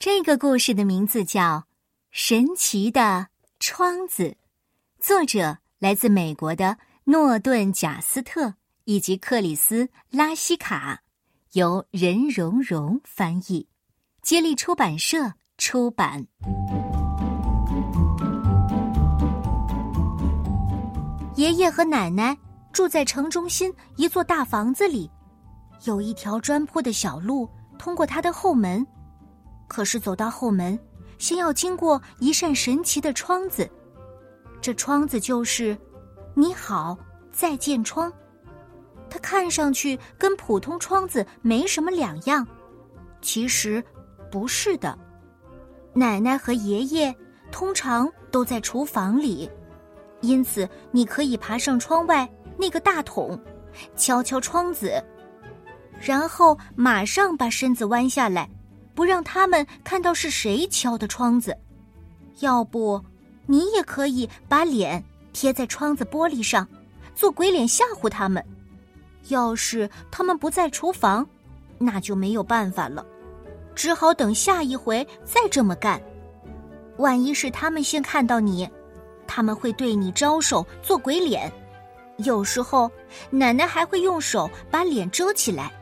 这个故事的名字叫《神奇的窗子》，作者来自美国的诺顿·贾斯特以及克里斯·拉希卡，由任荣荣翻译，接力出版社出版。爷爷和奶奶住在城中心一座大房子里，有一条砖铺的小路通过他的后门。可是走到后门，先要经过一扇神奇的窗子。这窗子就是“你好，再见窗”。它看上去跟普通窗子没什么两样，其实不是的。奶奶和爷爷通常都在厨房里，因此你可以爬上窗外那个大桶，敲敲窗子，然后马上把身子弯下来。不让他们看到是谁敲的窗子，要不，你也可以把脸贴在窗子玻璃上，做鬼脸吓唬他们。要是他们不在厨房，那就没有办法了，只好等下一回再这么干。万一是他们先看到你，他们会对你招手做鬼脸。有时候，奶奶还会用手把脸遮起来，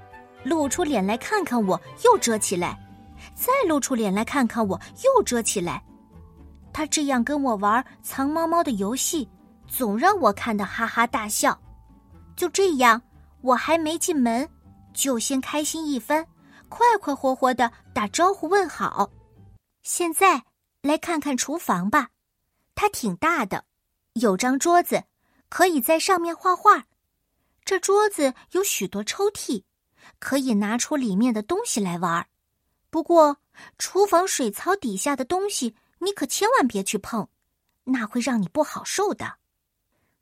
露出脸来看看我，又遮起来。再露出脸来看看我，又遮起来。他这样跟我玩藏猫猫的游戏，总让我看得哈哈大笑。就这样，我还没进门，就先开心一番，快快活活的打招呼问好。现在来看看厨房吧，它挺大的，有张桌子，可以在上面画画。这桌子有许多抽屉，可以拿出里面的东西来玩。不过，厨房水槽底下的东西你可千万别去碰，那会让你不好受的。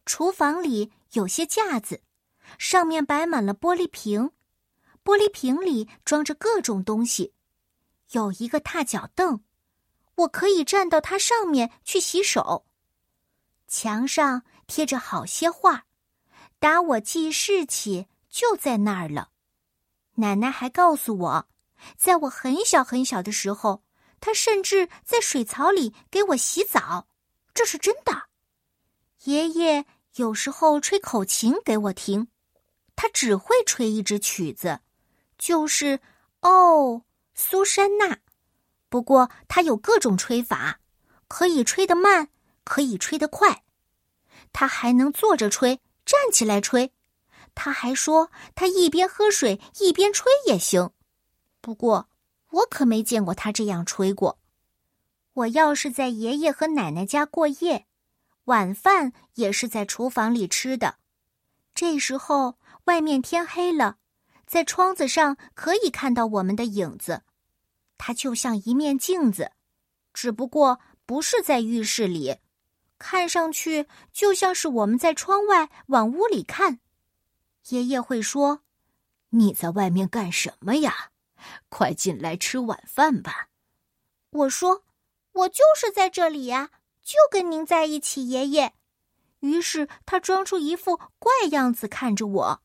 厨房里有些架子，上面摆满了玻璃瓶，玻璃瓶里装着各种东西。有一个踏脚凳，我可以站到它上面去洗手。墙上贴着好些画，打我记事起就在那儿了。奶奶还告诉我。在我很小很小的时候，他甚至在水槽里给我洗澡，这是真的。爷爷有时候吹口琴给我听，他只会吹一支曲子，就是哦，苏珊娜。不过他有各种吹法，可以吹得慢，可以吹得快。他还能坐着吹，站起来吹。他还说，他一边喝水一边吹也行。不过，我可没见过他这样吹过。我要是在爷爷和奶奶家过夜，晚饭也是在厨房里吃的。这时候外面天黑了，在窗子上可以看到我们的影子，它就像一面镜子，只不过不是在浴室里，看上去就像是我们在窗外往屋里看。爷爷会说：“你在外面干什么呀？”快进来吃晚饭吧！我说，我就是在这里呀，就跟您在一起，爷爷。于是他装出一副怪样子看着我。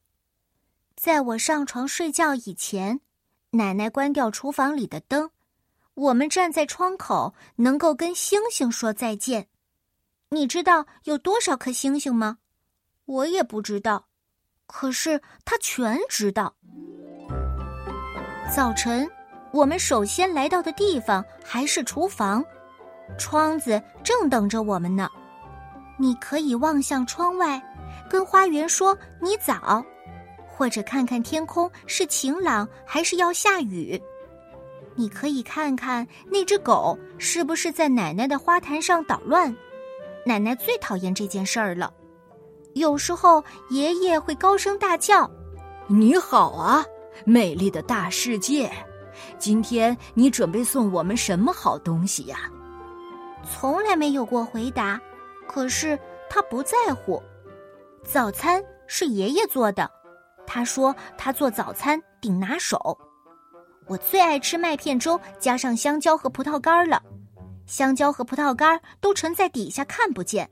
在我上床睡觉以前，奶奶关掉厨房里的灯，我们站在窗口，能够跟星星说再见。你知道有多少颗星星吗？我也不知道，可是他全知道。早晨，我们首先来到的地方还是厨房，窗子正等着我们呢。你可以望向窗外，跟花园说“你早”，或者看看天空是晴朗还是要下雨。你可以看看那只狗是不是在奶奶的花坛上捣乱，奶奶最讨厌这件事儿了。有时候爷爷会高声大叫：“你好啊！”美丽的大世界，今天你准备送我们什么好东西呀？从来没有过回答，可是他不在乎。早餐是爷爷做的，他说他做早餐顶拿手。我最爱吃麦片粥，加上香蕉和葡萄干了。香蕉和葡萄干都沉在底下看不见，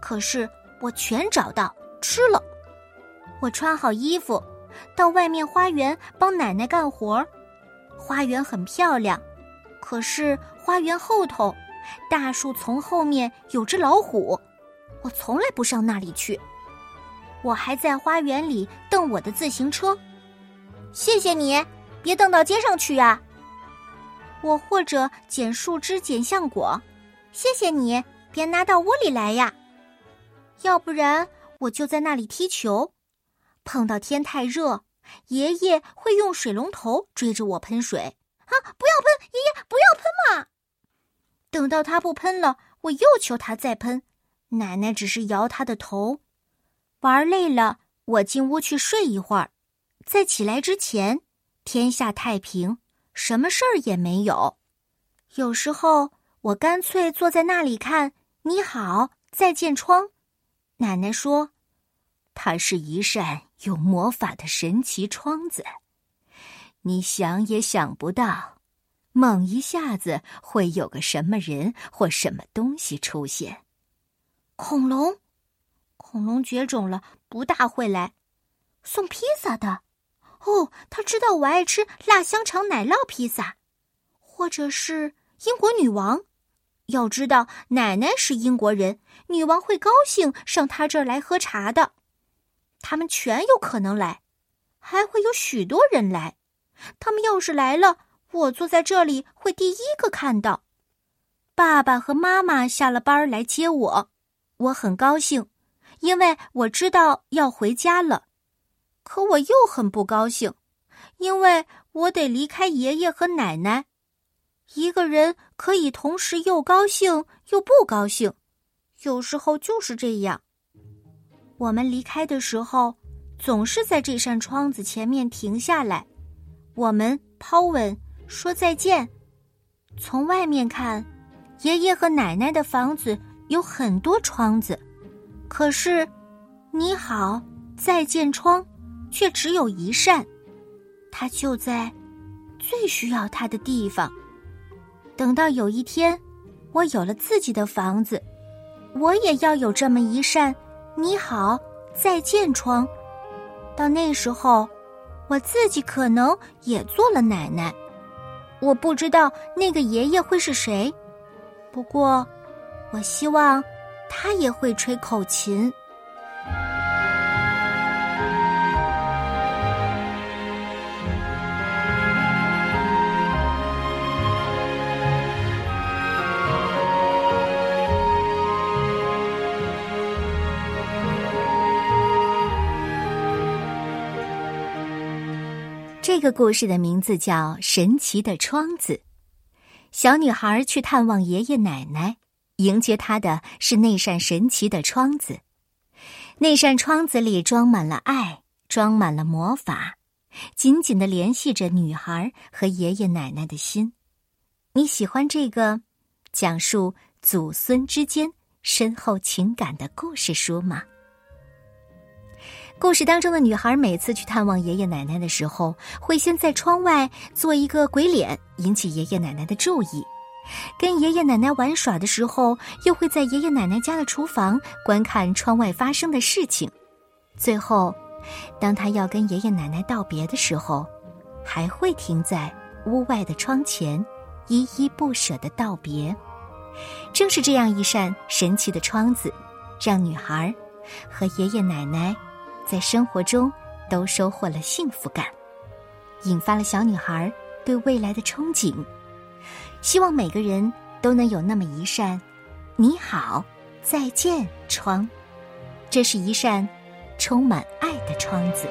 可是我全找到吃了。我穿好衣服。到外面花园帮奶奶干活，花园很漂亮，可是花园后头，大树丛后面有只老虎，我从来不上那里去。我还在花园里蹬我的自行车。谢谢你，别蹬到街上去呀。我或者捡树枝、捡橡果。谢谢你，别拿到屋里来呀。要不然我就在那里踢球。碰到天太热，爷爷会用水龙头追着我喷水。啊！不要喷，爷爷不要喷嘛！等到他不喷了，我又求他再喷。奶奶只是摇他的头。玩累了，我进屋去睡一会儿。在起来之前，天下太平，什么事儿也没有。有时候我干脆坐在那里看。你好，再见窗。奶奶说，它是一扇有魔法的神奇窗子。你想也想不到，猛一下子会有个什么人或什么东西出现。恐龙，恐龙绝种了，不大会来。送披萨的，哦，他知道我爱吃辣香肠奶酪披萨，或者是英国女王。要知道，奶奶是英国人，女王会高兴上他这儿来喝茶的。他们全有可能来，还会有许多人来。他们要是来了，我坐在这里会第一个看到。爸爸和妈妈下了班来接我，我很高兴，因为我知道要回家了。可我又很不高兴，因为我得离开爷爷和奶奶。一个人可以同时又高兴又不高兴，有时候就是这样。我们离开的时候，总是在这扇窗子前面停下来。我们抛吻说再见。从外面看，爷爷和奶奶的房子有很多窗子，可是，你好，再见窗，却只有一扇。它就在最需要它的地方。等到有一天，我有了自己的房子，我也要有这么一扇你好，再见窗。到那时候。我自己可能也做了奶奶，我不知道那个爷爷会是谁，不过，我希望他也会吹口琴。这个故事的名字叫《神奇的窗子》。小女孩去探望爷爷奶奶，迎接她的是那扇神奇的窗子。那扇窗子里装满了爱，装满了魔法，紧紧的联系着女孩和爷爷奶奶的心。你喜欢这个讲述祖孙之间深厚情感的故事书吗？故事当中的女孩每次去探望爷爷奶奶的时候，会先在窗外做一个鬼脸，引起爷爷奶奶的注意；跟爷爷奶奶玩耍的时候，又会在爷爷奶奶家的厨房观看窗外发生的事情。最后，当他要跟爷爷奶奶道别的时候，还会停在屋外的窗前，依依不舍的道别。正是这样一扇神奇的窗子，让女孩和爷爷奶奶。在生活中，都收获了幸福感，引发了小女孩对未来的憧憬。希望每个人都能有那么一扇“你好，再见”窗，这是一扇充满爱的窗子。